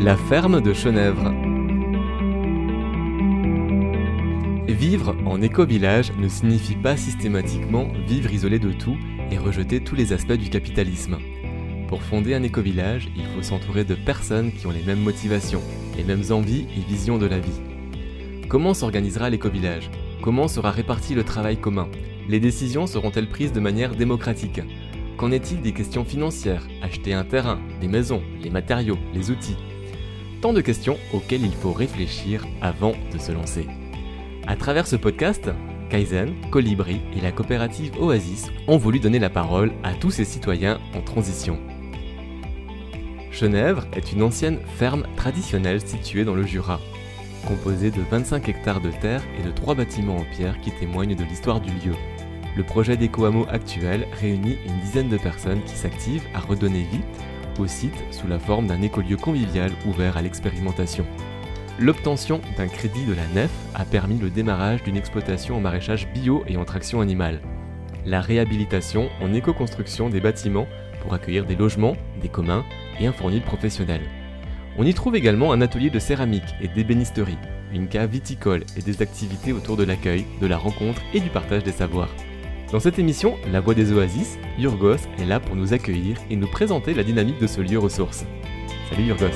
La ferme de Chenèvre. Vivre en éco-village ne signifie pas systématiquement vivre isolé de tout et rejeter tous les aspects du capitalisme. Pour fonder un éco-village, il faut s'entourer de personnes qui ont les mêmes motivations, les mêmes envies et visions de la vie. Comment s'organisera l'éco-village? Comment sera réparti le travail commun? Les décisions seront-elles prises de manière démocratique? Qu'en est-il des questions financières? Acheter un terrain, des maisons, les matériaux, les outils? De questions auxquelles il faut réfléchir avant de se lancer. À travers ce podcast, Kaizen, Colibri et la coopérative Oasis ont voulu donner la parole à tous ces citoyens en transition. Chenèvre est une ancienne ferme traditionnelle située dans le Jura, composée de 25 hectares de terre et de trois bâtiments en pierre qui témoignent de l'histoire du lieu. Le projet d'éco-hameau actuel réunit une dizaine de personnes qui s'activent à redonner vie au site sous la forme d'un écolieu convivial ouvert à l'expérimentation. L'obtention d'un crédit de la nef a permis le démarrage d'une exploitation en maraîchage bio et en traction animale. La réhabilitation en éco-construction des bâtiments pour accueillir des logements, des communs et un fournil professionnel. On y trouve également un atelier de céramique et d'ébénisterie, une cave viticole et des activités autour de l'accueil, de la rencontre et du partage des savoirs. Dans cette émission, La Voix des Oasis, Yurgos est là pour nous accueillir et nous présenter la dynamique de ce lieu ressource. Salut Yurgos.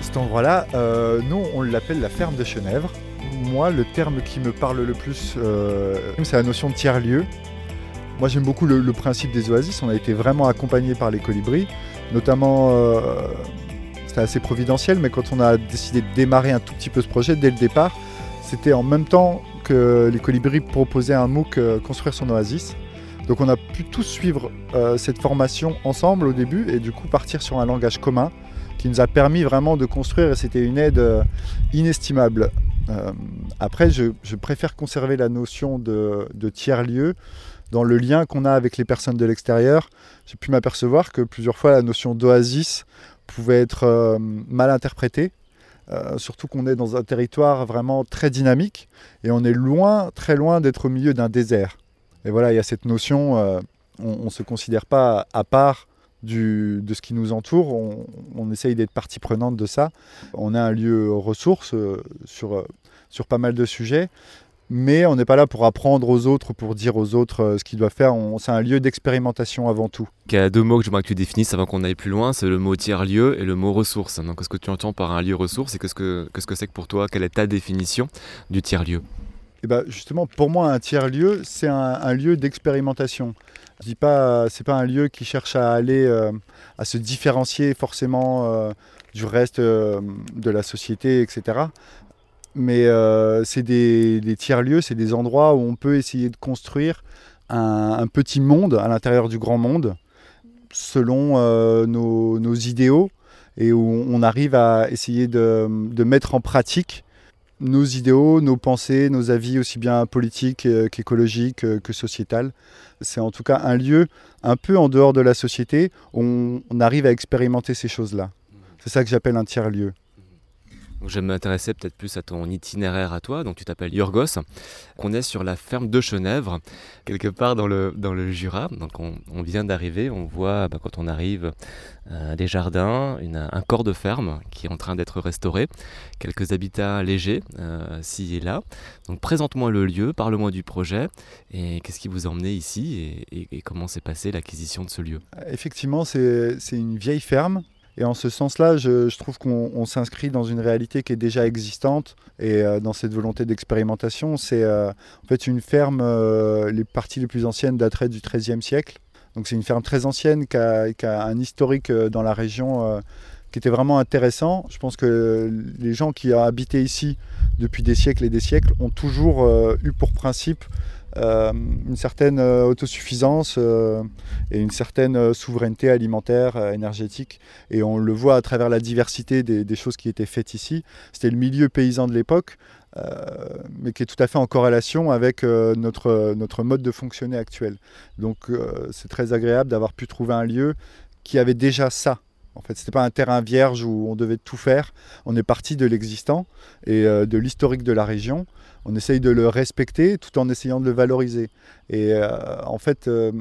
Cet endroit-là, euh, nous, on l'appelle la ferme de Chenèvre. Moi, le terme qui me parle le plus, euh, c'est la notion de tiers-lieu. Moi, j'aime beaucoup le, principe des oasis. On a été vraiment accompagné par les colibris, notamment. Euh, c'était assez providentiel, mais quand on a décidé de démarrer un tout petit peu ce projet, dès le départ, c'était en même temps que les colibris proposaient un MOOC euh, Construire son oasis. Donc on a pu tous suivre euh, cette formation ensemble au début et du coup partir sur un langage commun qui nous a permis vraiment de construire et c'était une aide euh, inestimable. Après, je, préfère conserver la notion de, de tiers-lieu dans le lien qu'on a avec les personnes de l'extérieur. J'ai pu m'apercevoir que plusieurs fois la notion d'oasis pouvait être mal interprétée. Euh, surtout qu'on est dans un territoire vraiment très dynamique et on est loin, très loin d'être au milieu d'un désert. Et voilà, il y a cette notion, euh, on ne se considère pas à part du, de ce qui nous entoure, on, essaye d'être partie prenante de ça. On a un lieu ressource euh, sur, sur pas mal de sujets, mais on n'est pas là pour apprendre aux autres, pour dire aux autres euh, ce qu'ils doivent faire. C'est un lieu d'expérimentation avant tout. Il y a deux mots que j'aimerais que tu définisses avant qu'on aille plus loin, c'est le mot tiers-lieu et le mot ressource. Donc, qu'est-ce que tu entends par un lieu ressource et qu'est-ce que c'est -ce que, que pour toi? Quelle est ta définition du tiers-lieu? Et ben justement, pour moi, un tiers-lieu, c'est un, un, lieu d'expérimentation. Je dis pas, c'est pas un lieu qui cherche à aller, euh, à se différencier forcément euh, du reste euh, de la société, etc. Mais euh, c'est des, tiers-lieux, c'est des endroits où on peut essayer de construire un, petit monde à l'intérieur du grand monde, selon euh, nos, idéaux, et où on arrive à essayer de, mettre en pratique nos idéaux, nos pensées, nos avis aussi bien politiques qu'écologiques, que sociétal. C'est en tout cas un lieu un peu en dehors de la société où on arrive à expérimenter ces choses-là. C'est ça que j'appelle un tiers-lieu. Je m'intéressais peut-être plus à ton itinéraire à toi, donc tu t'appelles Yorgos, qu'on est sur la ferme de Chenèvre, quelque part dans le, dans le Jura. Donc on, vient d'arriver, on voit bah, quand on arrive euh, des jardins, un corps de ferme qui est en train d'être restauré, quelques habitats légers euh, ci et là. Donc présente-moi le lieu, parle-moi du projet et qu'est-ce qui vous a emmené ici et, et, et comment s'est passée l'acquisition de ce lieu? Effectivement, c'est une vieille ferme et en ce sens-là, je, trouve qu'on s'inscrit dans une réalité qui est déjà existante et euh, dans cette volonté d'expérimentation. C'est euh, en fait une ferme, euh, les parties les plus anciennes dateraient du XIIIe siècle. Donc c'est une ferme très ancienne qui a, qui a, un historique dans la région qui était vraiment intéressant. Je pense que les gens qui ont habité ici depuis des siècles et des siècles ont toujours eu pour principe euh, une certaine euh, autosuffisance euh, et une certaine souveraineté alimentaire, énergétique. Et on le voit à travers la diversité des, des choses qui étaient faites ici. C'était le milieu paysan de l'époque, mais qui est tout à fait en corrélation avec notre, notre mode de fonctionner actuel. Donc c'est très agréable d'avoir pu trouver un lieu qui avait déjà ça. En fait, ce n'était pas un terrain vierge où on devait tout faire. On est parti de l'existant et de l'historique de la région on essaye de le respecter tout en essayant de le valoriser. Et euh, en fait, euh,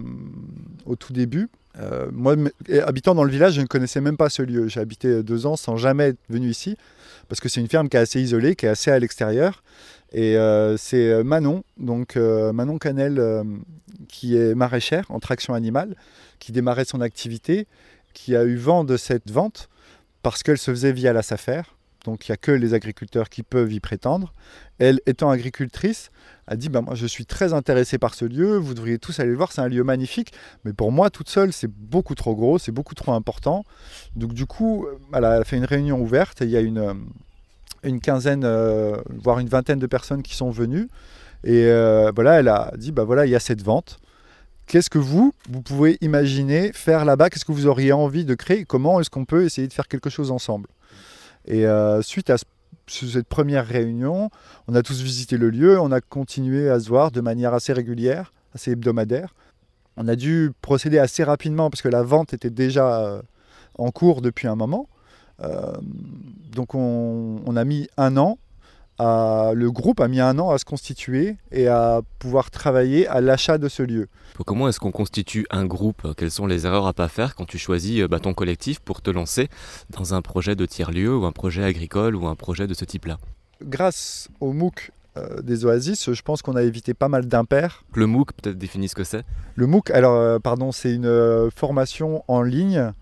au tout début, moi, habitant dans le village, je ne connaissais même pas ce lieu. J'ai habité deux ans sans jamais être venu ici, parce que c'est une ferme qui est assez isolée, qui est assez à l'extérieur. Et c'est Manon, donc Manon Canel, qui est maraîchère en traction animale, qui démarrait son activité, qui a eu vent de cette vente parce qu'elle se faisait via la SAFER. Donc il n'y a que les agriculteurs qui peuvent y prétendre. Elle, étant agricultrice, a dit bah, Moi, je suis très intéressée par ce lieu, vous devriez tous aller le voir, c'est un lieu magnifique. Mais pour moi, toute seule, c'est beaucoup trop gros, c'est beaucoup trop important. Donc, du coup, elle a fait une réunion ouverte et il y a une, une quinzaine, euh, voire une vingtaine de personnes qui sont venues. Et euh, voilà, elle a dit Bah voilà, il y a cette vente. Qu'est-ce que vous, vous pouvez imaginer faire là-bas? Qu'est-ce que vous auriez envie de créer? Comment est-ce qu'on peut essayer de faire quelque chose ensemble? Et euh, suite à cette première réunion, on a tous visité le lieu, on a continué à se voir de manière assez régulière, assez hebdomadaire. On a dû procéder assez rapidement parce que la vente était déjà euh, en cours depuis un moment. Euh, donc on, on, a mis un an le groupe a mis un an à se constituer et à pouvoir travailler à l'achat de ce lieu. Comment est-ce qu'on constitue un groupe? Quelles sont les erreurs à pas faire quand tu choisis euh, bah, ton collectif pour te lancer dans un projet de tiers-lieu ou un projet agricole ou un projet de ce type-là? Grâce au MOOC euh, des Oasis, je pense qu'on a évité pas mal d'impairs. Le MOOC, peut-être définir ce que c'est? Le MOOC, alors, euh, pardon, c'est une formation en ligne,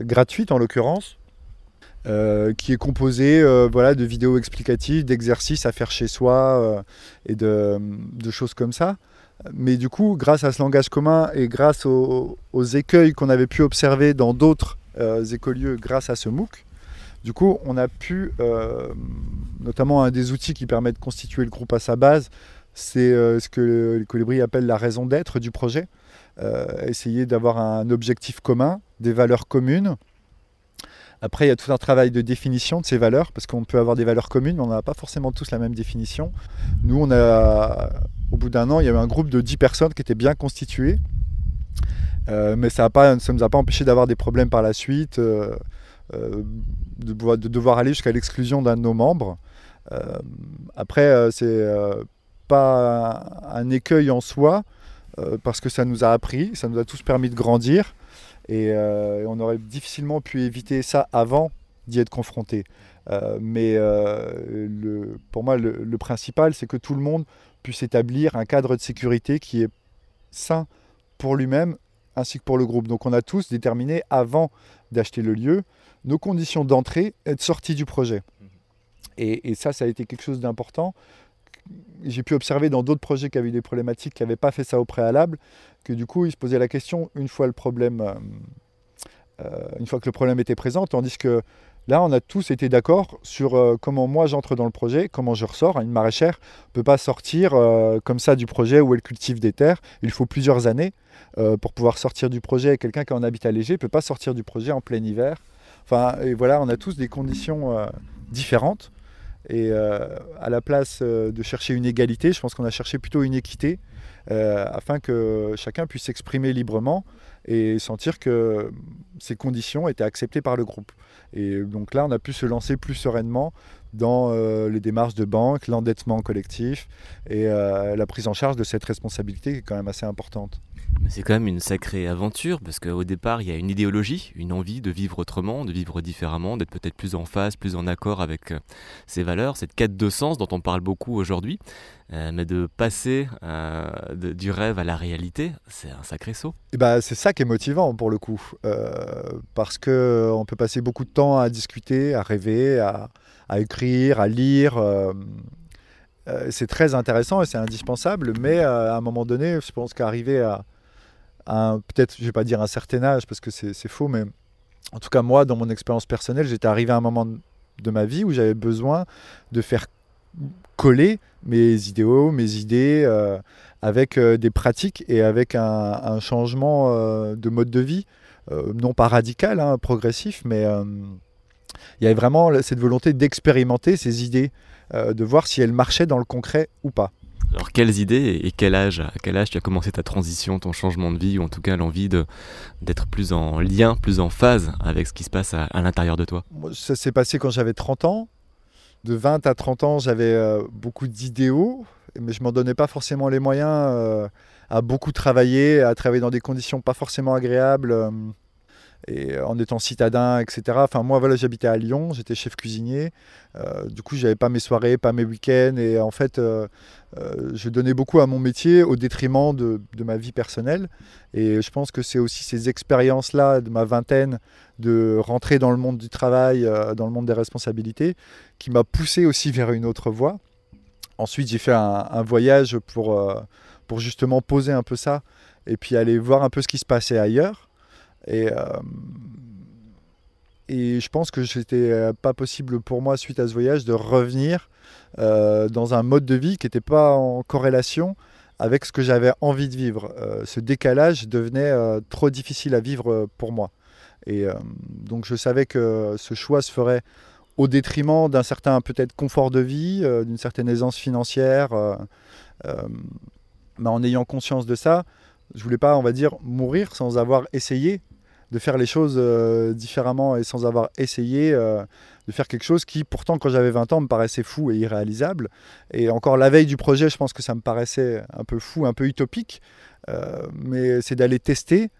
gratuite en l'occurrence, euh, qui est composé euh, voilà, de vidéos explicatives, d'exercices à faire chez soi euh, et de, choses comme ça. Mais du coup, grâce à ce langage commun et grâce aux, écueils qu'on avait pu observer dans d'autres écolieux grâce à ce MOOC, du coup, on a pu, notamment un des outils qui permet de constituer le groupe à sa base, c'est ce que les colibris appellent la raison d'être du projet. essayer d'avoir un objectif commun, des valeurs communes, après, il y a tout un travail de définition de ces valeurs, parce qu'on peut avoir des valeurs communes, mais on n'a pas forcément tous la même définition. Nous, on a, au bout d'un an, il y avait un groupe de 10 personnes qui étaient bien constituées, euh, mais ça ne nous a pas empêché d'avoir des problèmes par la suite, euh, euh, de, de, devoir aller jusqu'à l'exclusion d'un de nos membres. après, c'est pas un écueil en soi, parce que ça nous a appris, ça nous a tous permis de grandir. Euh, et, on aurait difficilement pu éviter ça avant d'y être confronté. Euh, mais euh, pour moi, le, principal, c'est que tout le monde puisse établir un cadre de sécurité qui est sain pour lui-même ainsi que pour le groupe. Donc on a tous déterminé avant d'acheter le lieu nos conditions d'entrée et de sortie du projet. Et, et, ça, ça a été quelque chose d'important j'ai pu observer dans d'autres projets qui avaient eu des problématiques, qui n'avaient pas fait ça au préalable, du coup, ils se posaient la question euh, euh, une fois que le problème était présent, tandis que là, on a tous été d'accord sur euh, comment moi j'entre dans le projet, comment je ressors. Une maraîchère ne peut pas sortir comme ça du projet où elle cultive des terres. Il faut plusieurs années pour pouvoir sortir du projet. Quelqu'un qui est en habitat léger ne peut pas sortir du projet en plein hiver. Enfin, et voilà, on a tous des conditions différentes. Et à la place de chercher une égalité, je pense qu'on a cherché plutôt une équité, euh, afin que chacun puisse s'exprimer librement et sentir que ces conditions étaient acceptées par le groupe. Et donc là, on a pu se lancer plus sereinement dans les démarches de banque, l'endettement collectif et la prise en charge de cette responsabilité qui est quand même assez importante. Mais c'est quand même une sacrée aventure parce qu'au départ, il y a une idéologie, une envie de vivre autrement, de vivre différemment, d'être peut-être plus en phase, plus en accord avec euh, ses valeurs, cette quête de sens dont on parle beaucoup aujourd'hui. Euh, mais de passer euh, du rêve à la réalité, c'est un sacré saut. Et bah, c'est ça qui est motivant pour le coup. parce qu'on peut passer beaucoup de temps à discuter, à rêver, à, à écrire, à lire c'est très intéressant et c'est indispensable, mais à un moment donné, je pense qu'arriver à, peut-être, je vais pas dire un certain âge parce que c'est faux, mais en tout cas moi, dans mon expérience personnelle, j'étais arrivé à un moment de ma vie où j'avais besoin de faire coller mes idéaux, mes idées euh, avec euh, des pratiques et avec un, changement euh, de mode de vie, non pas radical, hein, progressif, mais il y avait vraiment cette volonté d'expérimenter ces idées, de voir si elles marchaient dans le concret ou pas. Alors quelles idées et quel âge, à quel âge tu as commencé ta transition, ton changement de vie, ou en tout cas l'envie d'être plus en lien, plus en phase avec ce qui se passe à, l'intérieur de toi? Ça s'est passé quand j'avais 30 ans. De 20 à 30 ans, j'avais euh, beaucoup d'idéaux, mais je m'en donnais pas forcément les moyens euh, à beaucoup travailler, à travailler dans des conditions pas forcément agréables et euh, en étant citadin, etc. Enfin, moi, j'habitais à Lyon, j'étais chef cuisinier. Du coup, j'avais pas mes soirées, pas mes week-ends. Et en fait, je donnais beaucoup à mon métier au détriment de, ma vie personnelle. Et je pense que c'est aussi ces expériences-là de ma vingtaine, de rentrer dans le monde du travail, dans le monde des responsabilités, qui m'a poussé aussi vers une autre voie. Ensuite, j'ai fait un, voyage pour, pour justement poser un peu ça et puis aller voir un peu ce qui se passait ailleurs. Et, euh, et je pense que c'était euh, pas possible pour moi, suite à ce voyage, de revenir euh, dans un mode de vie qui n'était pas en corrélation avec ce que j'avais envie de vivre. ce décalage devenait trop difficile à vivre pour moi. Et donc je savais que ce choix se ferait au détriment d'un certain peut-être confort de vie, d'une certaine aisance financière. mais en ayant conscience de ça, je voulais pas, on va dire, mourir sans avoir essayé de faire les choses euh, différemment et sans avoir essayé euh, de faire quelque chose qui, pourtant, quand j'avais 20 ans, me paraissait fou et irréalisable. Et encore la veille du projet, je pense que ça me paraissait un peu fou, un peu utopique. Euh, mais c'est d'aller tester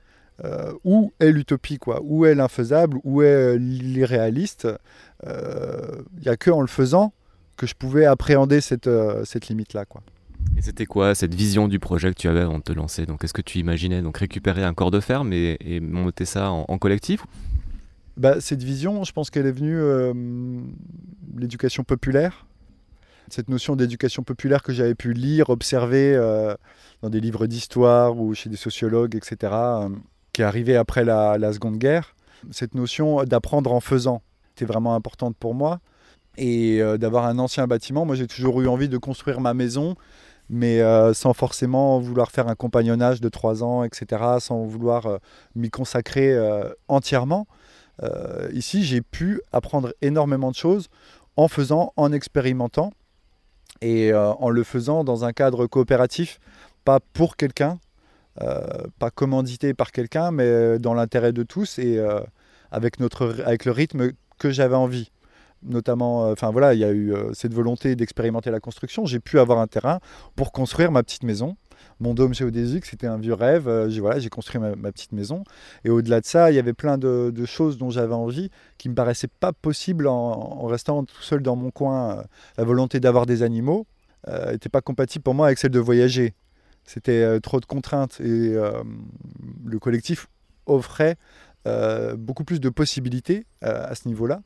où est l'utopie, quoi, où est l'infaisable, où est l'irréaliste? Il n'y a que en le faisant que je pouvais appréhender cette, cette limite-là, quoi. Et c'était quoi cette vision du projet que tu avais avant de te lancer? Donc, est-ce que tu imaginais donc récupérer un corps de ferme et, monter ça en, collectif? Bah, Cette vision, je pense qu'elle est venue euh, l'éducation populaire. Cette notion d'éducation populaire que j'avais pu lire, observer euh, dans des livres d'histoire ou chez des sociologues, etc., euh, qui est arrivée après la, la Seconde Guerre. Cette notion d'apprendre en faisant était vraiment importante pour moi et d'avoir un ancien bâtiment. Moi, j'ai toujours eu envie de construire ma maison mais euh, sans forcément vouloir faire un compagnonnage de trois ans, etc., sans vouloir euh, m'y consacrer euh, entièrement. ici, j'ai pu apprendre énormément de choses en faisant, en expérimentant, et en le faisant dans un cadre coopératif, pas pour quelqu'un, pas commandité par quelqu'un, mais dans l'intérêt de tous et avec, notre, avec le rythme que j'avais envie notamment, euh, enfin voilà, il y a eu euh, cette volonté d'expérimenter la construction. J'ai pu avoir un terrain pour construire ma petite maison. Mon dôme géodésique, c'était un vieux rêve. Euh, j'ai voilà, j'ai construit ma, petite maison. Et au-delà de ça, il y avait plein de, choses dont j'avais envie qui me paraissaient pas possibles en, restant tout seul dans mon coin. La volonté d'avoir des animaux n'était pas compatible pour moi avec celle de voyager. C'était trop de contraintes et le collectif offrait beaucoup plus de possibilités à ce niveau-là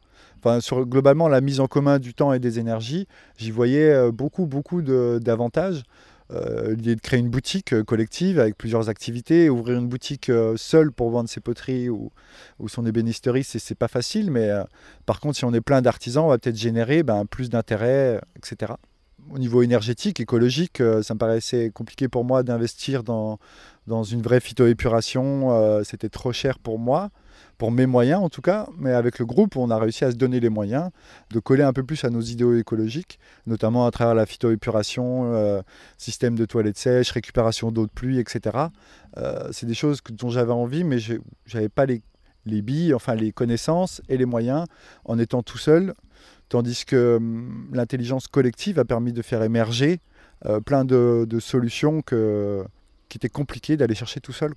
sur globalement la mise en commun du temps et des énergies, j'y voyais euh, beaucoup, beaucoup d'avantages. Euh, l'idée de créer une boutique euh, collective avec plusieurs activités, ouvrir une boutique seule pour vendre ses poteries ou, son ébénisterie, c'est pas facile, mais par contre, si on est plein d'artisans, on va peut-être générer ben, plus d'intérêt, etc. Au niveau énergétique, écologique, ça me paraissait compliqué pour moi d'investir dans, dans une vraie phytoépuration, c'était trop cher pour moi pour mes moyens en tout cas, mais avec le groupe, on a réussi à se donner les moyens de coller un peu plus à nos idéaux écologiques, notamment à travers la phytoépuration, euh, système de toilettes sèches, récupération d'eau de pluie, etc. Euh, c'est des choses dont j'avais envie, mais je n'avais pas les, les billes, enfin les connaissances et les moyens en étant tout seul, tandis que hum, l'intelligence collective a permis de faire émerger euh, plein de, solutions qui étaient compliquées d'aller chercher tout seul.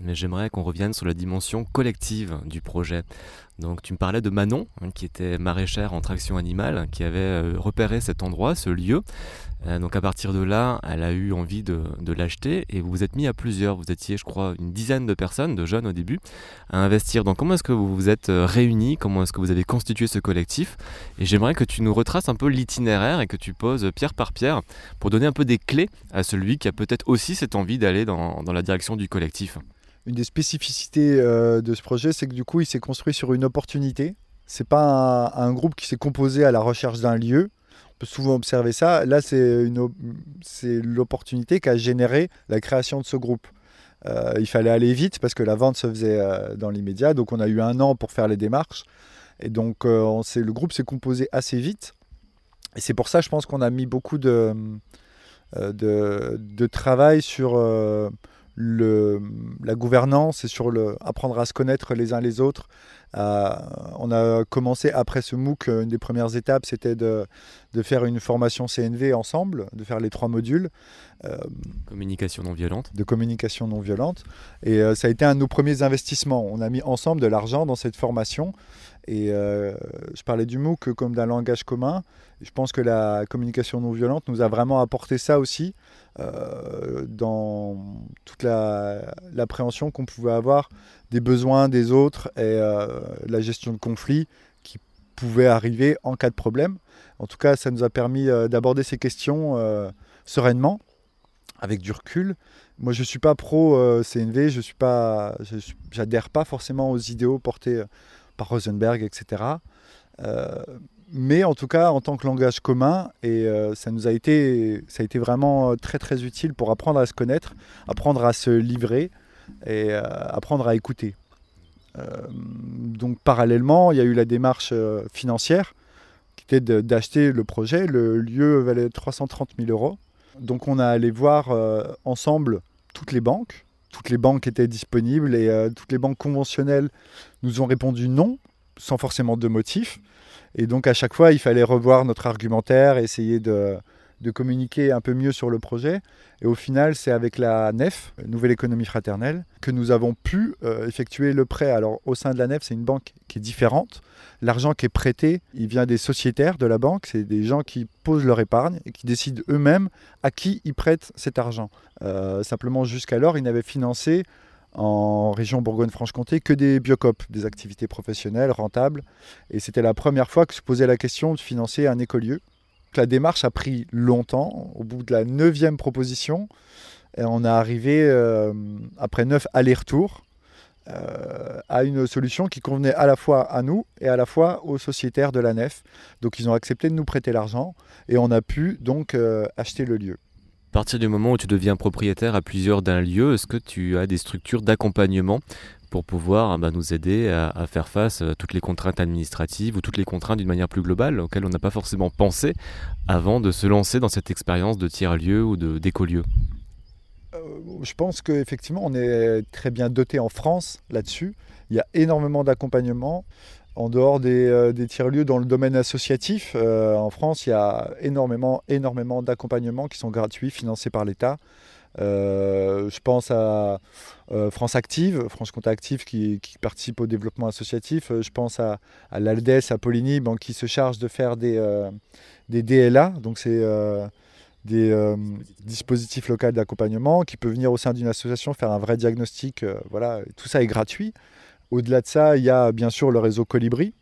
mais j'aimerais qu'on revienne sur la dimension collective du projet. Donc tu me parlais de Manon, hein, qui était maraîchère en traction animale, qui avait euh, repéré cet endroit, ce lieu. Euh, donc à partir de là, elle a eu envie de, l'acheter et vous vous êtes mis à plusieurs. Vous étiez, je crois, une dizaine de personnes, de jeunes au début, à investir. Donc comment est-ce que vous vous êtes euh, réunis Comment est-ce que vous avez constitué ce collectif Et j'aimerais que tu nous retraces un peu l'itinéraire et que tu poses pierre par pierre pour donner un peu des clés à celui qui a peut-être aussi cette envie d'aller dans la direction du collectif une des spécificités euh, de ce projet, c'est que du coup, il s'est construit sur une opportunité. C'est pas un, groupe qui s'est composé à la recherche d'un lieu. On peut souvent observer ça. Là, c'est l'opportunité qui a généré la création de ce groupe. Euh, il fallait aller vite parce que la vente se faisait euh, dans l'immédiat. Donc, on a eu un an pour faire les démarches. Et donc, on le groupe s'est composé assez vite. Et c'est pour ça, je pense qu'on a mis beaucoup de travail sur le, la gouvernance et sur le, apprendre à se connaître les uns les autres. Euh, on a commencé après ce MOOC, une des premières étapes, c'était de, de, faire une formation CNV ensemble, de faire les trois modules. Euh, communication non violente. De communication non violente. Et euh, ça a été un de nos premiers investissements. On a mis ensemble de l'argent dans cette formation. Et je parlais du MOOC comme d'un langage commun. Je pense que la communication non violente nous a vraiment apporté ça aussi. Euh, dans toute l'appréhension qu'on pouvait avoir des besoins des autres et euh, la gestion de conflits qui pouvaient arriver en cas de problème. En tout cas, ça nous a permis euh, d'aborder ces questions sereinement, avec du recul. Moi, je ne suis pas pro CNV, je suis pas, j'adhère pas forcément aux idéaux portés par Rosenberg, etc mais en tout cas en tant que langage commun et euh, ça nous a été ça a été vraiment euh, très très utile pour apprendre à se connaître apprendre à se livrer et euh, apprendre à écouter. Donc parallèlement il y a eu la démarche financière qui était d'acheter le projet. Le lieu valait 330 000 euros. Donc on a allé voir ensemble toutes les banques. Toutes les banques étaient disponibles et toutes les banques conventionnelles nous ont répondu non sans forcément de motif. Et donc à chaque fois, il fallait revoir notre argumentaire, essayer de, communiquer un peu mieux sur le projet. Et au final, c'est avec la NEF, Nouvelle Économie Fraternelle, que nous avons pu euh, effectuer le prêt. Alors au sein de la NEF, c'est une banque qui est différente. L'argent qui est prêté, il vient des sociétaires de la banque. C'est des gens qui posent leur épargne et qui décident eux-mêmes à qui ils prêtent cet argent. Euh, simplement, jusqu'alors, ils n'avaient financé en région Bourgogne-Franche-Comté que des biocopes, des activités professionnelles rentables. Et c'était la première fois que se posait la question de financer un écolieu. La démarche a pris longtemps. Au bout de la neuvième proposition, on est arrivé, euh, après neuf allers-retours, euh, à une solution qui convenait à la fois à nous et à la fois aux sociétaires de la nef. Donc ils ont accepté de nous prêter l'argent et on a pu donc euh, acheter le lieu. À partir du moment où tu deviens propriétaire à plusieurs d'un lieu, est-ce que tu as des structures d'accompagnement pour pouvoir bah, nous aider à, faire face à toutes les contraintes administratives ou toutes les contraintes d'une manière plus globale auxquelles on n'a pas forcément pensé avant de se lancer dans cette expérience de tiers-lieu ou d'écolieu euh, Je pense qu'effectivement, on est très bien doté en France là-dessus. Il y a énormément d'accompagnement. En dehors des, euh, tiers-lieux dans le domaine associatif, euh, en France, il y a énormément, énormément d'accompagnements qui sont gratuits, financés par l'État. Euh, je pense à France Active, France Compte Active qui, participe au développement associatif. je pense à, l'Aldes à Poligny qui se charge de faire des, DLA, donc c'est des dispositifs locaux d'accompagnement qui peuvent venir au sein d'une association faire un vrai diagnostic. voilà, tout ça est gratuit. Au-delà de ça, il y a bien sûr le réseau Colibri,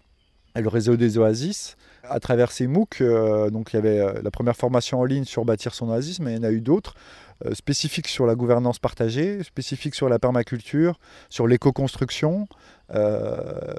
le réseau des oasis. À travers ces MOOC, euh, donc il y avait euh, la première formation en ligne sur bâtir son oasis, mais il y en a eu d'autres, euh, spécifiques sur la gouvernance partagée, spécifiques sur la permaculture, sur l'éco-construction,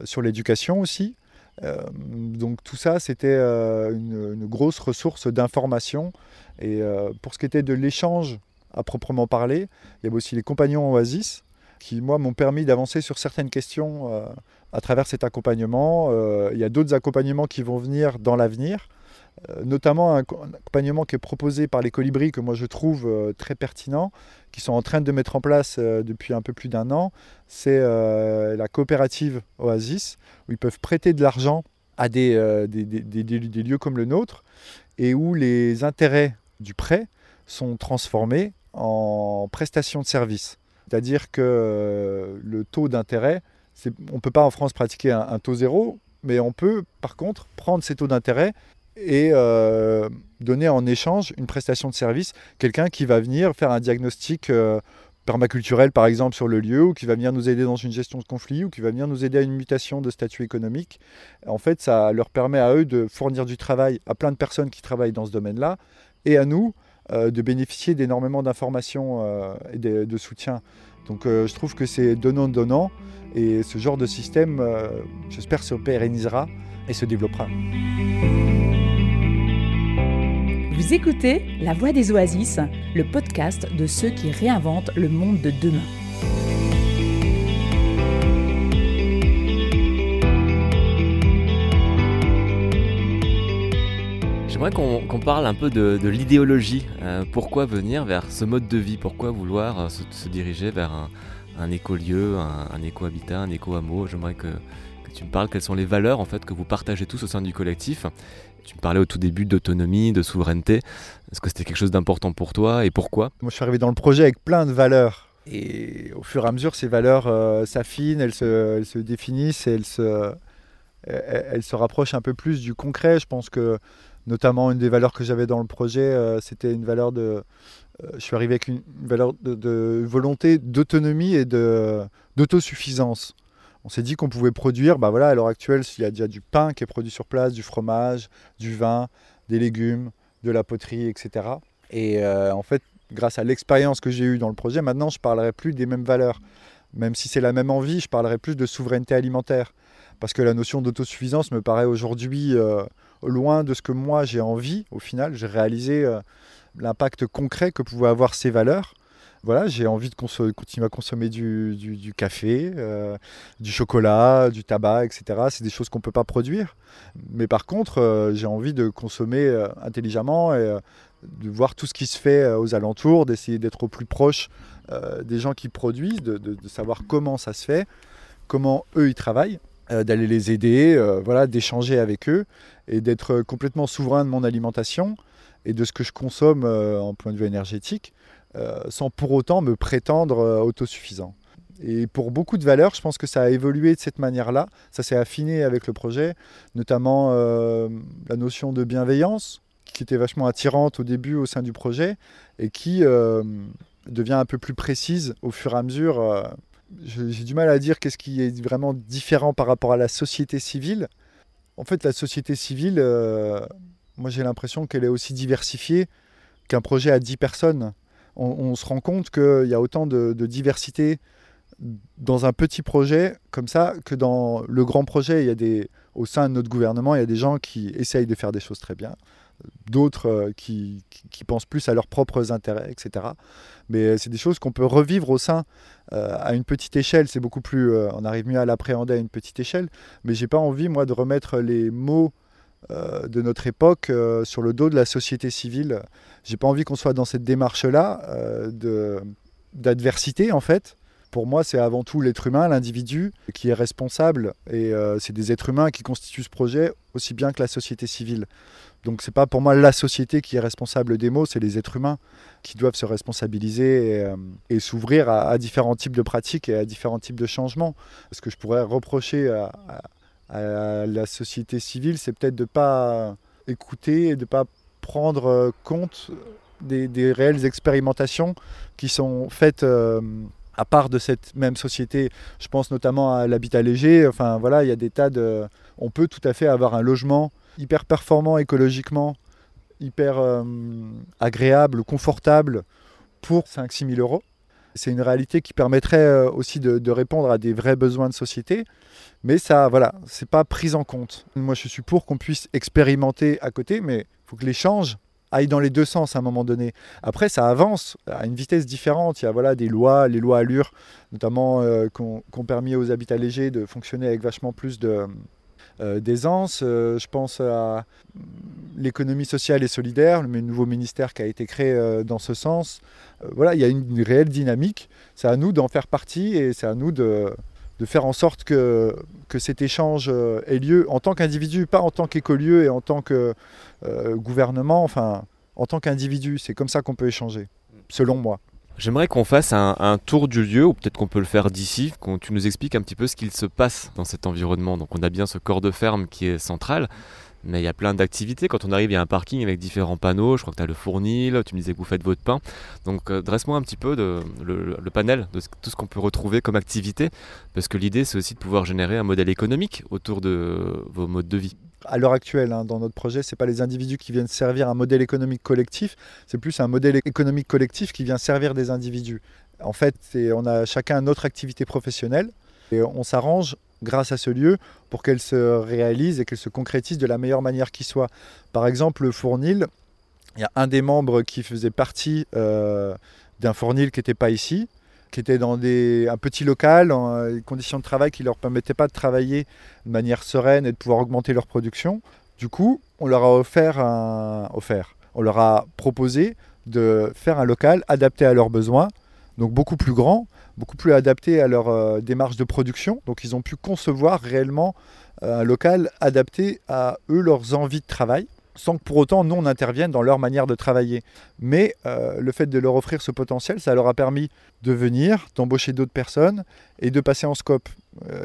sur l'éducation aussi. donc tout ça, c'était une, grosse ressource d'information. Et pour ce qui était de l'échange à proprement parler, il y avait aussi les compagnons Oasis, qui, moi, m'ont permis d'avancer sur certaines questions euh, à travers cet accompagnement. Euh, il y a d'autres accompagnements qui vont venir dans l'avenir, euh, notamment un, accompagnement qui est proposé par les colibris, que moi je trouve très pertinent, qui sont en train de mettre en place depuis un peu plus d'un an. C'est la coopérative Oasis, où ils peuvent prêter de l'argent à des, lieux comme le nôtre, et où les intérêts du prêt sont transformés en prestations de services. C'est-à-dire que euh, le taux d'intérêt, on ne peut pas en France pratiquer un, taux zéro, mais on peut par contre prendre ces taux d'intérêt et euh, donner en échange une prestation de service, quelqu'un qui va venir faire un diagnostic euh, permaculturel par exemple sur le lieu, ou qui va venir nous aider dans une gestion de conflit, ou qui va venir nous aider à une mutation de statut économique. En fait, ça leur permet à eux de fournir du travail à plein de personnes qui travaillent dans ce domaine-là, et à nous euh, de bénéficier d'énormément d'informations et de, soutien. Donc je trouve que c'est donnant-donnant et ce genre de système, j'espère, se pérennisera et se développera. Vous écoutez La Voix des Oasis, le podcast de ceux qui réinventent le monde de demain. J'aimerais qu'on parle un peu de, l'idéologie. Euh, pourquoi venir vers ce mode de vie? Pourquoi vouloir euh, se, diriger vers un, écolieu, un, éco-habitat, un éco-hameau? J'aimerais que, tu me parles quelles sont les valeurs en fait que vous partagez tous au sein du collectif. Tu me parlais au tout début d'autonomie, de souveraineté. Est-ce que c'était quelque chose d'important pour toi et pourquoi? Moi, je suis arrivé dans le projet avec plein de valeurs. Et au fur et à mesure, ces valeurs euh, s'affinent, elles se, définissent, elles se, elles se rapprochent un peu plus du concret. Je pense que notamment une des valeurs que j'avais dans le projet, euh, c'était une valeur de... Euh, je suis arrivé avec une, valeur de, volonté d'autonomie et d'autosuffisance. On s'est dit qu'on pouvait produire, bah voilà, à l'heure actuelle, il y a déjà du pain qui est produit sur place, du fromage, du vin, des légumes, de la poterie, etc. Et en fait, grâce à l'expérience que j'ai eue dans le projet, maintenant je parlerai plus des mêmes valeurs. Même si c'est la même envie, je parlerai plus de souveraineté alimentaire. Parce que la notion d'autosuffisance me paraît aujourd'hui euh, loin de ce que moi j'ai envie. Au final, j'ai réalisé euh, l'impact concret que pouvaient avoir ces valeurs. Voilà, j'ai envie de continuer à consommer du, café, euh, du chocolat, du tabac, etc. C'est des choses qu'on ne peut pas produire. Mais par contre, j'ai envie de consommer intelligemment et de voir tout ce qui se fait euh, aux alentours, d'essayer d'être au plus proche euh, des gens qui produisent, de, savoir comment ça se fait, comment eux ils travaillent, euh, d'aller les aider, voilà, d'échanger avec eux et d'être complètement souverain de mon alimentation et de ce que je consomme en point de vue énergétique, sans pour autant me prétendre autosuffisant. Et pour beaucoup de valeurs, je pense que ça a évolué de cette manière-là. Ça s'est affiné avec le projet, notamment la notion de bienveillance, qui était vachement attirante au début au sein du projet et qui euh, devient un peu plus précise au fur et à mesure. Euh, j'ai du mal à dire qu'est-ce qui est vraiment différent par rapport à la société civile. En fait, la société civile, euh, moi j'ai l'impression qu'elle est aussi diversifiée qu'un projet à 10 personnes. On, se rend compte qu'il y a autant de, diversité dans un petit projet comme ça que dans le grand projet. Il y a des, au sein de notre gouvernement, il y a des gens qui essayent de faire des choses très bien d'autres euh, qui, pensent plus à leurs propres intérêts, etc. Mais euh, c'est des choses qu'on peut revivre au sein euh, à une petite échelle. C'est beaucoup plus, on arrive mieux à l'appréhender à une petite échelle. Mais j'ai pas envie moi de remettre les mots de notre époque sur le dos de la société civile. J'ai pas envie qu'on soit dans cette démarche-là d'adversité en fait pour moi, c'est avant tout l'être humain, l'individu, qui est responsable. Et c'est des êtres humains qui constituent ce projet aussi bien que la société civile. Donc c'est pas pour moi la société qui est responsable des mots, c'est les êtres humains qui doivent se responsabiliser et, euh, s'ouvrir à, différents types de pratiques et à différents types de changements. Ce que je pourrais reprocher à, la société civile, c'est peut-être de ne pas écouter et de ne pas prendre compte des, réelles expérimentations qui sont faites. Euh, à part de cette même société, je pense notamment à l'habitat léger. Enfin voilà, il y a des tas de. On peut tout à fait avoir un logement hyper performant écologiquement, hyper euh, agréable, confortable pour 5-6 000 euros. C'est une réalité qui permettrait euh, aussi de, répondre à des vrais besoins de société, mais ça, voilà, c'est pas pris en compte. Moi, je suis pour qu'on puisse expérimenter à côté, mais il faut que l'échange aille dans les deux sens à un moment donné. Après, ça avance à une vitesse différente. Il y a voilà, des lois, les lois Allure, notamment, euh, qui ont permis aux habitats légers de fonctionner avec vachement plus euh, d'aisance. Je pense à l'économie sociale et solidaire, le nouveau ministère qui a été créé dans ce sens. Voilà, il y a une, réelle dynamique. C'est à nous d'en faire partie et c'est à nous de, faire en sorte que, que cet échange ait lieu en tant qu'individu, pas en tant qu'écolieu et en tant que gouvernement, enfin en tant qu'individu. C'est comme ça qu'on peut échanger, selon moi. J'aimerais qu'on fasse un, tour du lieu, ou peut-être qu'on peut le faire d'ici, qu'on tu nous expliques un petit peu ce qu'il se passe dans cet environnement. Donc on a bien ce corps de ferme qui est central, mais il y a plein d'activités. Quand on arrive, il y a un parking avec différents panneaux. Je crois que tu as le fournil, tu me disais que vous faites votre pain. Donc euh, dresse-moi un petit peu le, panel de tout ce qu'on peut retrouver comme activité, parce que l'idée c'est aussi de pouvoir générer un modèle économique autour de vos modes de vie à l'heure actuelle, hein, dans notre projet, ce n'est pas les individus qui viennent servir un modèle économique collectif, c'est plus un modèle économique collectif qui vient servir des individus. En fait, on a chacun notre activité professionnelle et on s'arrange grâce à ce lieu pour qu'elle se réalise et qu'elle se concrétise de la meilleure manière qui soit. Par exemple, le fournil, il y a un des membres qui faisait partie euh, d'un fournil qui n'était pas ici qui étaient dans des, un petit local, en euh, conditions de travail qui ne leur permettaient pas de travailler de manière sereine et de pouvoir augmenter leur production. Du coup, on leur a offert, offert, on leur a proposé de faire un local adapté à leurs besoins, donc beaucoup plus grand, beaucoup plus adapté à leur euh, démarche de production. Donc ils ont pu concevoir réellement euh, un local adapté à eux, leurs envies de travail sans que pour autant nous on intervienne dans leur manière de travailler. Mais euh, le fait de leur offrir ce potentiel, ça leur a permis de venir, d'embaucher d'autres personnes et de passer en scope.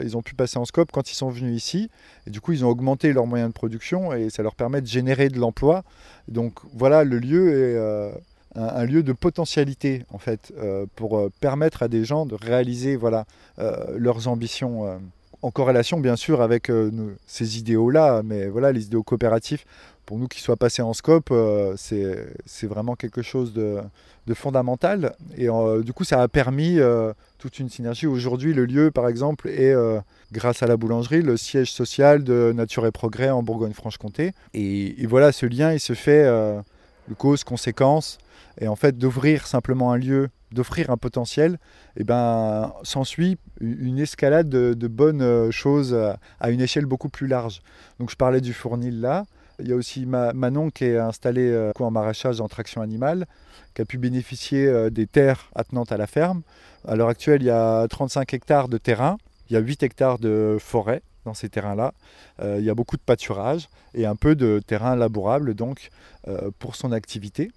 ils ont pu passer en scope quand ils sont venus ici et du coup ils ont augmenté leurs moyens de production et ça leur permet de générer de l'emploi. Donc voilà, le lieu est un, lieu de potentialité en fait euh, pour euh, permettre à des gens de réaliser voilà euh, leurs ambitions en corrélation bien sûr avec ces idéaux là mais voilà les idéaux coopératifs pour nous qui soient passés en scope c'est vraiment quelque chose de, fondamental. Et du coup ça a permis toute une synergie. Aujourd'hui le lieu par exemple est grâce à la boulangerie le siège social de Nature et Progrès en Bourgogne-Franche-Comté. Et, voilà ce lien il se fait de cause conséquence et en fait, d'ouvrir simplement un lieu, d'offrir un potentiel, et eh ben, s'ensuit une escalade de, bonnes euh, choses à une échelle beaucoup plus large. Donc je parlais du fournil là. Il y a aussi Manon qui est installée euh, en maraîchage en traction animale, qui a pu bénéficier euh, des terres attenantes à la ferme. À l'heure actuelle, il y a 35 hectares de terrain, il y a 8 hectares de forêt dans ces terrains-là. il y a beaucoup de pâturage et un peu de terrain labourable donc pour son activité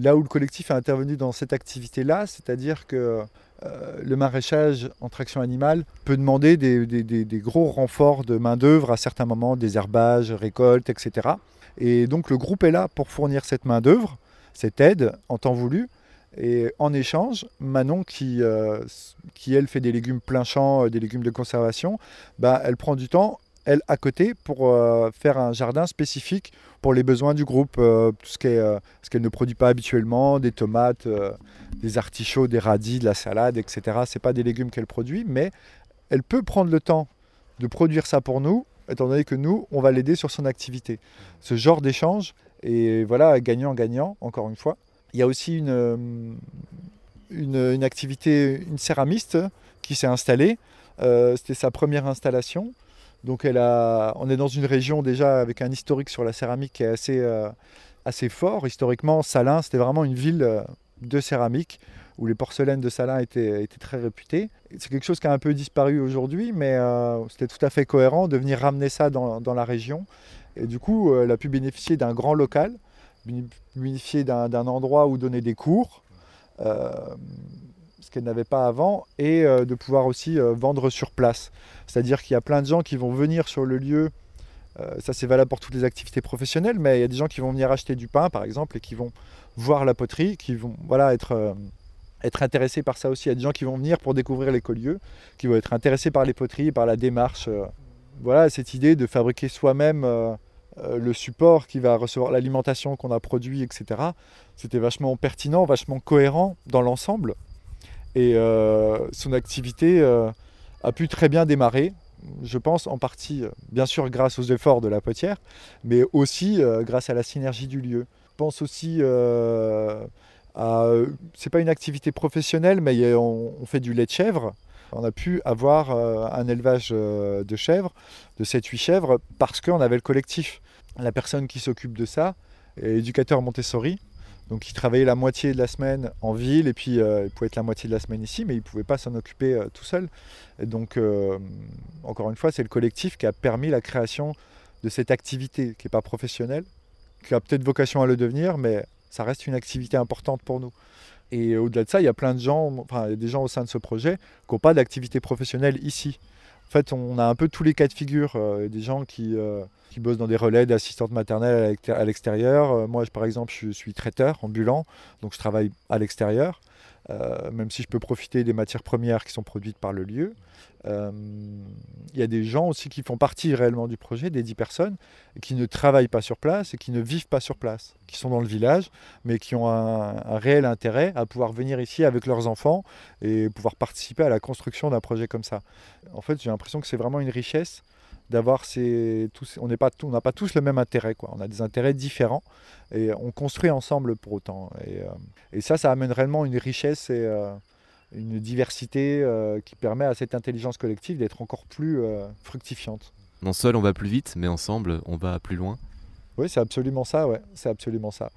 là où le collectif a intervenu dans cette activité-là, c'est-à-dire que euh, le maraîchage en traction animale peut demander des, gros renforts de main-d'œuvre à certains moments, des herbages, récoltes, etc. Et donc le groupe est là pour fournir cette main-d'œuvre, cette aide en temps voulu. Et en échange, Manon, qui, euh, qui elle fait des légumes plein champ, euh, des légumes de conservation, bah, elle prend du temps elle, à côté, pour euh, faire un jardin spécifique pour les besoins du groupe, tout ce qu'elle ne produit pas habituellement, des tomates, des artichauts, des radis, de la salade, etc. Ce pas des légumes qu'elle produit, mais elle peut prendre le temps de produire ça pour nous, étant donné que nous, on va l'aider sur son activité. Ce genre d'échange, et voilà, gagnant-gagnant, encore une fois. Il y a aussi une, une, une activité, une céramiste qui s'est installée. C'était sa première installation. Donc elle a, on est dans une région déjà avec un historique sur la céramique qui est assez, euh, assez fort. Historiquement, Salins, c'était vraiment une ville euh, de céramique où les porcelaines de Salins étaient, étaient très réputées. C'est quelque chose qui a un peu disparu aujourd'hui, mais euh, c'était tout à fait cohérent de venir ramener ça dans, dans la région. Et du coup, elle a pu bénéficier d'un grand local, bénéficier d'un endroit où donner des cours qu'elle n'avait pas avant, et euh, de pouvoir aussi euh, vendre sur place. C'est-à-dire qu'il y a plein de gens qui vont venir sur le lieu, euh, ça c'est valable pour toutes les activités professionnelles, mais il y a des gens qui vont venir acheter du pain par exemple, et qui vont voir la poterie, qui vont voilà, être, être intéressés par ça aussi. Il y a des gens qui vont venir pour découvrir l'écolieu, qui vont être intéressés par les poteries, par la démarche. voilà, cette idée de fabriquer soi-même le support qui va recevoir l'alimentation qu'on a produit, etc. C'était vachement pertinent, vachement cohérent dans l'ensemble. Et euh, son activité euh, a pu très bien démarrer, je pense en partie, euh, bien sûr grâce aux efforts de la potière, mais aussi grâce à la synergie du lieu. Je pense aussi à, c'est pas une activité professionnelle, mais on, fait du lait de chèvre. On a pu avoir un élevage de chèvres, de 7-8 chèvres, parce qu'on avait le collectif. La personne qui s'occupe de ça est éducateur Montessori, donc il travaillait la moitié de la semaine en ville et puis euh, il pouvait être la moitié de la semaine ici, mais il ne pouvait pas s'en occuper euh, tout seul. Donc euh, encore une fois, c'est le collectif qui a permis la création de cette activité qui n'est pas professionnelle, qui a peut-être vocation à le devenir, mais ça reste une activité importante pour nous. Et au-delà de ça, il y a plein de gens, des gens au sein de ce projet qui n'ont pas d'activité professionnelle ici. En fait, on a un peu tous les cas de figure. des gens qui qui bossent dans des relais d'assistantes maternelles à l'extérieur. Euh, moi, par exemple, je suis traiteur ambulant, donc je travaille à l'extérieur, euh, même si je peux profiter des matières premières qui sont produites par le lieu. Euh, il y a des gens aussi qui font partie réellement du projet, des 10 personnes, qui ne travaillent pas sur place et qui ne vivent pas sur place, qui sont dans le village, mais qui ont un, un réel intérêt à pouvoir venir ici avec leurs enfants et pouvoir participer à la construction d'un projet comme ça. En fait, j'ai l'impression que c'est vraiment une richesse d'avoir ces tous, on n'est pas on n'a pas tous le même intérêt quoi on a des intérêts différents et on construit ensemble pour autant et, euh, ça ça amène réellement une richesse et euh, une diversité euh, qui permet à cette intelligence collective d'être encore plus fructifiante Non seul on va plus vite, mais ensemble on va plus loin. Oui, c'est absolument ça, ouais. C'est absolument ça.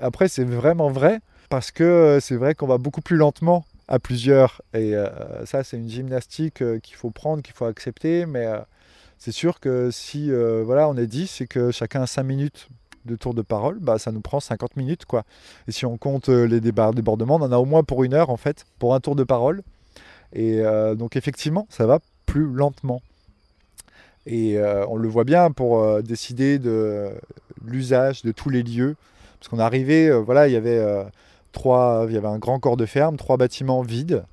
Après, c'est vraiment vrai, parce que c'est vrai qu'on va beaucoup plus lentement à plusieurs. Et euh, ça, c'est une gymnastique euh, qu'il faut prendre, qu'il faut accepter. Mais c'est sûr que si voilà, on est 10 et que chacun a 5 minutes de tour de parole, bah, ça nous prend 50 minutes. quoi. Et si on compte les débordements, on en a au moins pour une heure, en fait, pour un tour de parole. Et donc, effectivement, ça va plus lentement. Et euh, on le voit bien pour euh, décider de l'usage de tous les lieux. Parce qu'on euh, voilà, il y avait il y avait un grand corps de ferme, trois bâtiments vides,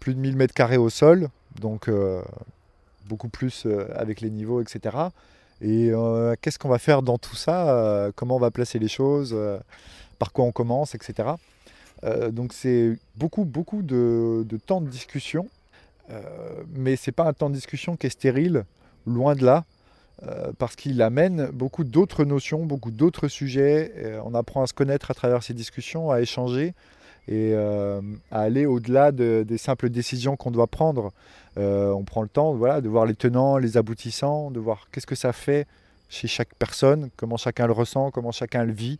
plus de 1000 mètres carrés au sol, donc beaucoup plus avec les niveaux, etc. Et qu'est-ce qu'on va faire dans tout ça Comment on va placer les choses Par quoi on commence, etc. donc c'est beaucoup, beaucoup de, de temps de discussion euh, mais c'est pas un temps de discussion qui est stérile, loin de là, euh, parce qu'il amène beaucoup d'autres notions, beaucoup d'autres sujets. on apprend à se connaître à travers ces discussions, à échanger et euh, à aller au-delà des simples décisions qu'on doit prendre. on prend le temps voilà, de voir les tenants, les aboutissants, de voir qu'est-ce que ça fait chez chaque personne, comment chacun le ressent, comment chacun le vit.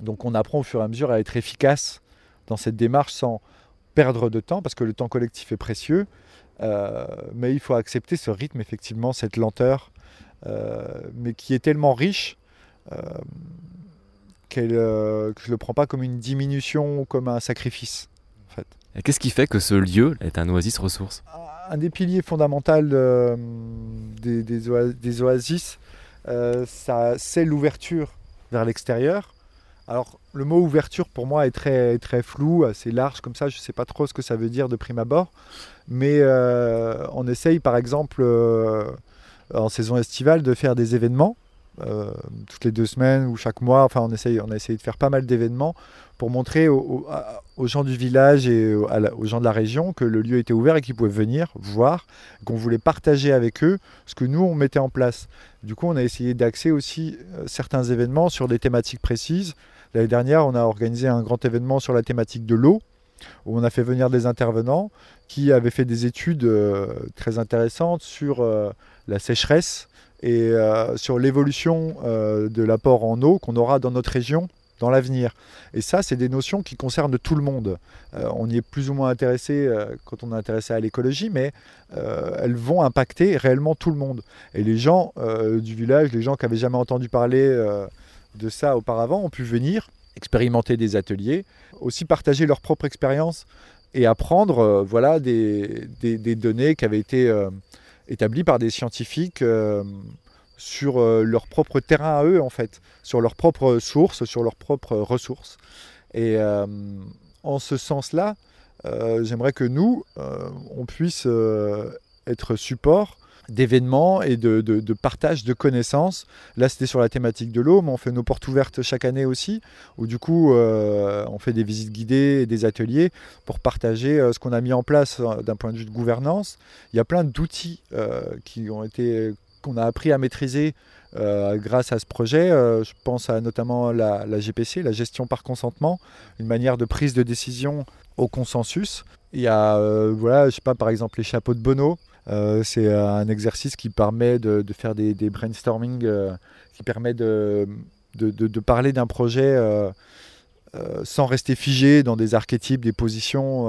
donc on apprend au fur et à mesure à être efficace dans cette démarche sans, perdre de temps parce que le temps collectif est précieux. Euh, mais il faut accepter ce rythme, effectivement, cette lenteur, euh, mais qui est tellement riche euh, que je ne le prends pas comme une diminution ou comme un sacrifice. En fait. Et qu'est-ce qui fait que ce lieu est un oasis ressource? Un des piliers fondamentaux des, des, oasis, c'est l'ouverture vers l'extérieur. Alors, le mot ouverture pour moi est très, très flou, assez large comme ça, je ne sais pas trop ce que ça veut dire de prime abord. Mais euh, on essaye par exemple euh, en saison estivale de faire des événements. Euh, toutes les deux semaines ou chaque mois, enfin on, essaye, on a essayé de faire pas mal d'événements pour montrer aux, gens du village et aux, gens de la région que le lieu était ouvert et qu'ils pouvaient venir voir, qu'on voulait partager avec eux ce que nous on mettait en place. Du coup on a essayé d'axer aussi certains événements sur des thématiques précises L'année dernière, on a organisé un grand événement sur la thématique de l'eau, où on a fait venir des intervenants qui avaient fait des études euh, très intéressantes sur euh, la sécheresse et euh, sur l'évolution de l'apport en eau qu'on aura dans notre région dans l'avenir. Et ça, c'est des notions qui concernent tout le monde. on y est plus ou moins intéressé quand on est intéressé à l'écologie, mais elles vont impacter réellement tout le monde. Et les gens du village, les gens qui n'avaient jamais entendu parler de ça auparavant ont pu venir expérimenter des ateliers, aussi partager leur propre expérience et apprendre euh, voilà, des, données qui avaient été euh, établies par des scientifiques euh, sur leur propre terrain à eux, en fait, sur leurs propres sources, sur leurs propres ressources. Et en ce sens-là, j'aimerais que nous, on puisse être support d'événements et de, partage de connaissances. Là, c'était sur la thématique de l'eau, mais on fait nos portes ouvertes chaque année aussi, où du coup, euh, on fait des visites guidées et des ateliers pour partager euh, ce qu'on a mis en place euh, d'un point de vue de gouvernance. Il y a plein d'outils qui ont été qu'on a appris à maîtriser grâce à ce projet. je pense à notamment la, la, GPC, la gestion par consentement, une manière de prise de décision au consensus. Il y a, voilà, je sais pas, par exemple les chapeaux de Bono, euh, c'est un exercice qui permet de, faire des, brainstorming, euh, qui permet de, de parler d'un projet euh, sans rester figé dans des archétypes, des positions.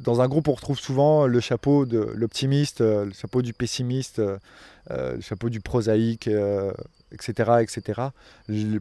Dans un groupe, on retrouve souvent le chapeau de l'optimiste, le chapeau du pessimiste, le chapeau du prosaïque, etc. etc.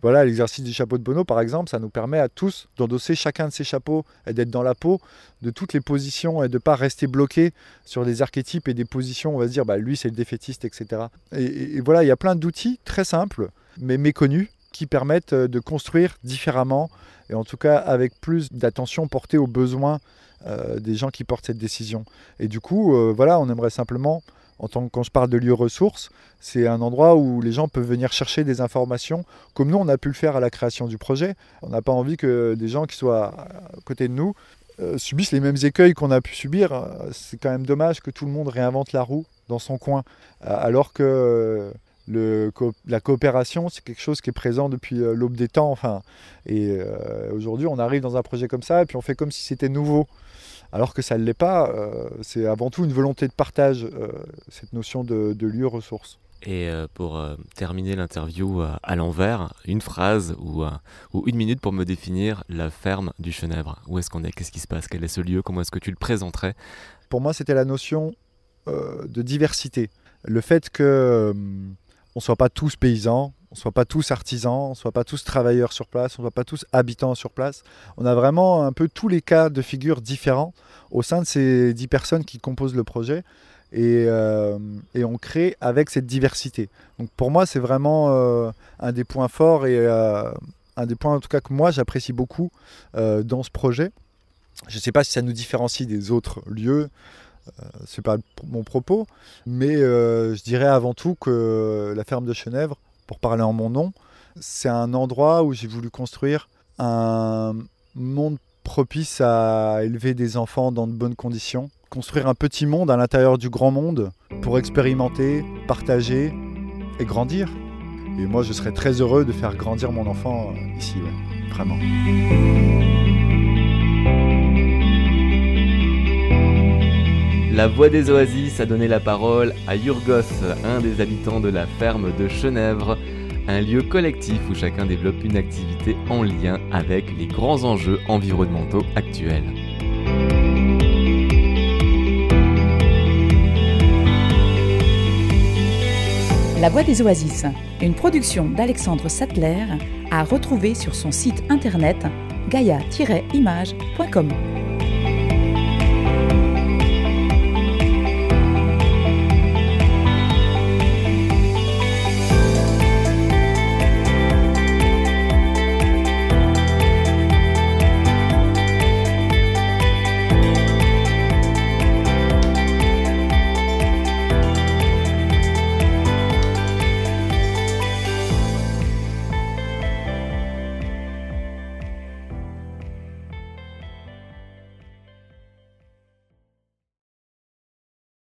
Voilà, l'exercice du chapeau de Bono, par exemple, ça nous permet à tous d'endosser chacun de ces chapeaux et d'être dans la peau de toutes les positions et de ne pas rester bloqué sur des archétypes et des positions, on va se dire, bah, lui c'est le défaitiste, etc. Et, voilà, il y a plein d'outils très simples, mais méconnus, qui permettent euh, de construire différemment, et en tout cas avec plus d'attention portée aux besoins euh, des gens qui portent cette décision. Et du coup, euh, voilà, on aimerait simplement en tant que, quand je parle de lieu ressources, c'est un endroit où les gens peuvent venir chercher des informations, comme nous on a pu le faire à la création du projet. On n'a pas envie que des gens qui soient à côté de nous euh, subissent les mêmes écueils qu'on a pu subir. C'est quand même dommage que tout le monde réinvente la roue dans son coin, euh, alors que la coopération, c'est quelque chose qui est présent depuis euh, l'aube des temps. Enfin, et aujourd'hui, on arrive dans un projet comme ça, et puis on fait comme si c'était nouveau alors que ça ne l'est pas. Euh, c'est avant tout une volonté de partage, euh, cette notion de, lieu ressource. Et euh, pour terminer l'interview à l'envers, une phrase ou, ou, une minute pour me définir la ferme du Chenèvre. Où est-ce qu'on est? Qu'est-ce qui se passe? Quel est ce lieu? Comment est-ce que tu le présenterais? Pour moi, c'était la notion de diversité. Le fait que on soit pas tous paysans, on soit pas tous artisans, on soit pas tous travailleurs sur place, on soit pas tous habitants sur place. On a vraiment un peu tous les cas de figure différents au sein de ces dix personnes qui composent le projet. Et, euh, on crée avec cette diversité. Donc pour moi, c'est vraiment euh, un des points forts et euh, un des points en tout cas que moi j'apprécie beaucoup dans ce projet. Je ne sais pas si ça nous différencie des autres lieux, c'est pas mon propos, mais je dirais avant tout que la ferme de Chenèvre pour parler en mon nom, c'est un endroit où j'ai voulu construire un monde propice à élever des enfants dans de bonnes conditions, construire un petit monde à l'intérieur du grand monde pour expérimenter, partager et grandir. Et moi, je serais très heureux de faire grandir mon enfant euh, ici, vraiment. La Voix des Oasis a donné la parole à Yurgos, un des habitants de la ferme de Chenèvre, un lieu collectif où chacun développe une activité en lien avec les grands enjeux environnementaux actuels. La Voix des Oasis, une production d'Alexandre Sattler, à retrouver sur son site internet gaia-image.com.